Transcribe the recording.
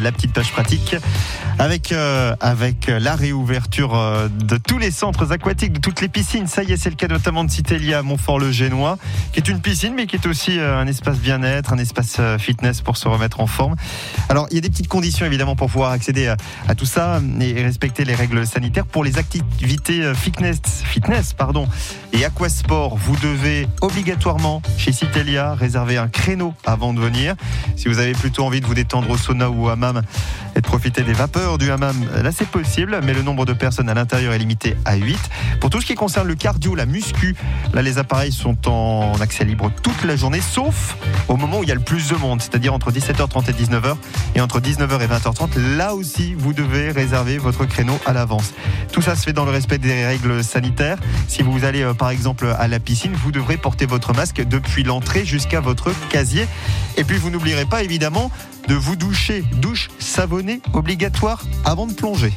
la petite page pratique avec, euh, avec la réouverture euh, de tous les centres aquatiques, de toutes les piscines. Ça y est, c'est le cas notamment de Citélia à Montfort-le-Génois, qui est une piscine, mais qui est aussi euh, un espace bien-être, un espace fitness pour se remettre en forme. Alors, il y a des petites conditions évidemment pour pouvoir accéder à, à tout ça et respecter les règles sanitaires. Pour les activités fitness, fitness pardon, et aquasport, vous devez obligatoirement chez Citélia réserver un créneau avant de venir. Si vous avez plutôt envie de vous détendre au sauna ou au hammam et de profiter des vapeurs du hammam, là c'est possible, mais le nombre de personnes à l'intérieur est limité à 8. Pour tout ce qui concerne le cardio, la muscu, là les appareils sont en accès libre toute la journée, sauf au moment où il y a le plus de monde, c'est-à-dire entre 17h30 et 19h et entre 19h et 20h30. Là aussi, vous devez réserver votre créneau à l'avance. Tout ça se fait dans le respect des règles sanitaires. Si vous allez euh, par exemple à la piscine, vous devrez porter votre masque depuis l'entrée jusqu'à votre casier. Et puis vous n'oublierez pas évidemment de vous doucher. Douche savonnée obligatoire avant de plonger.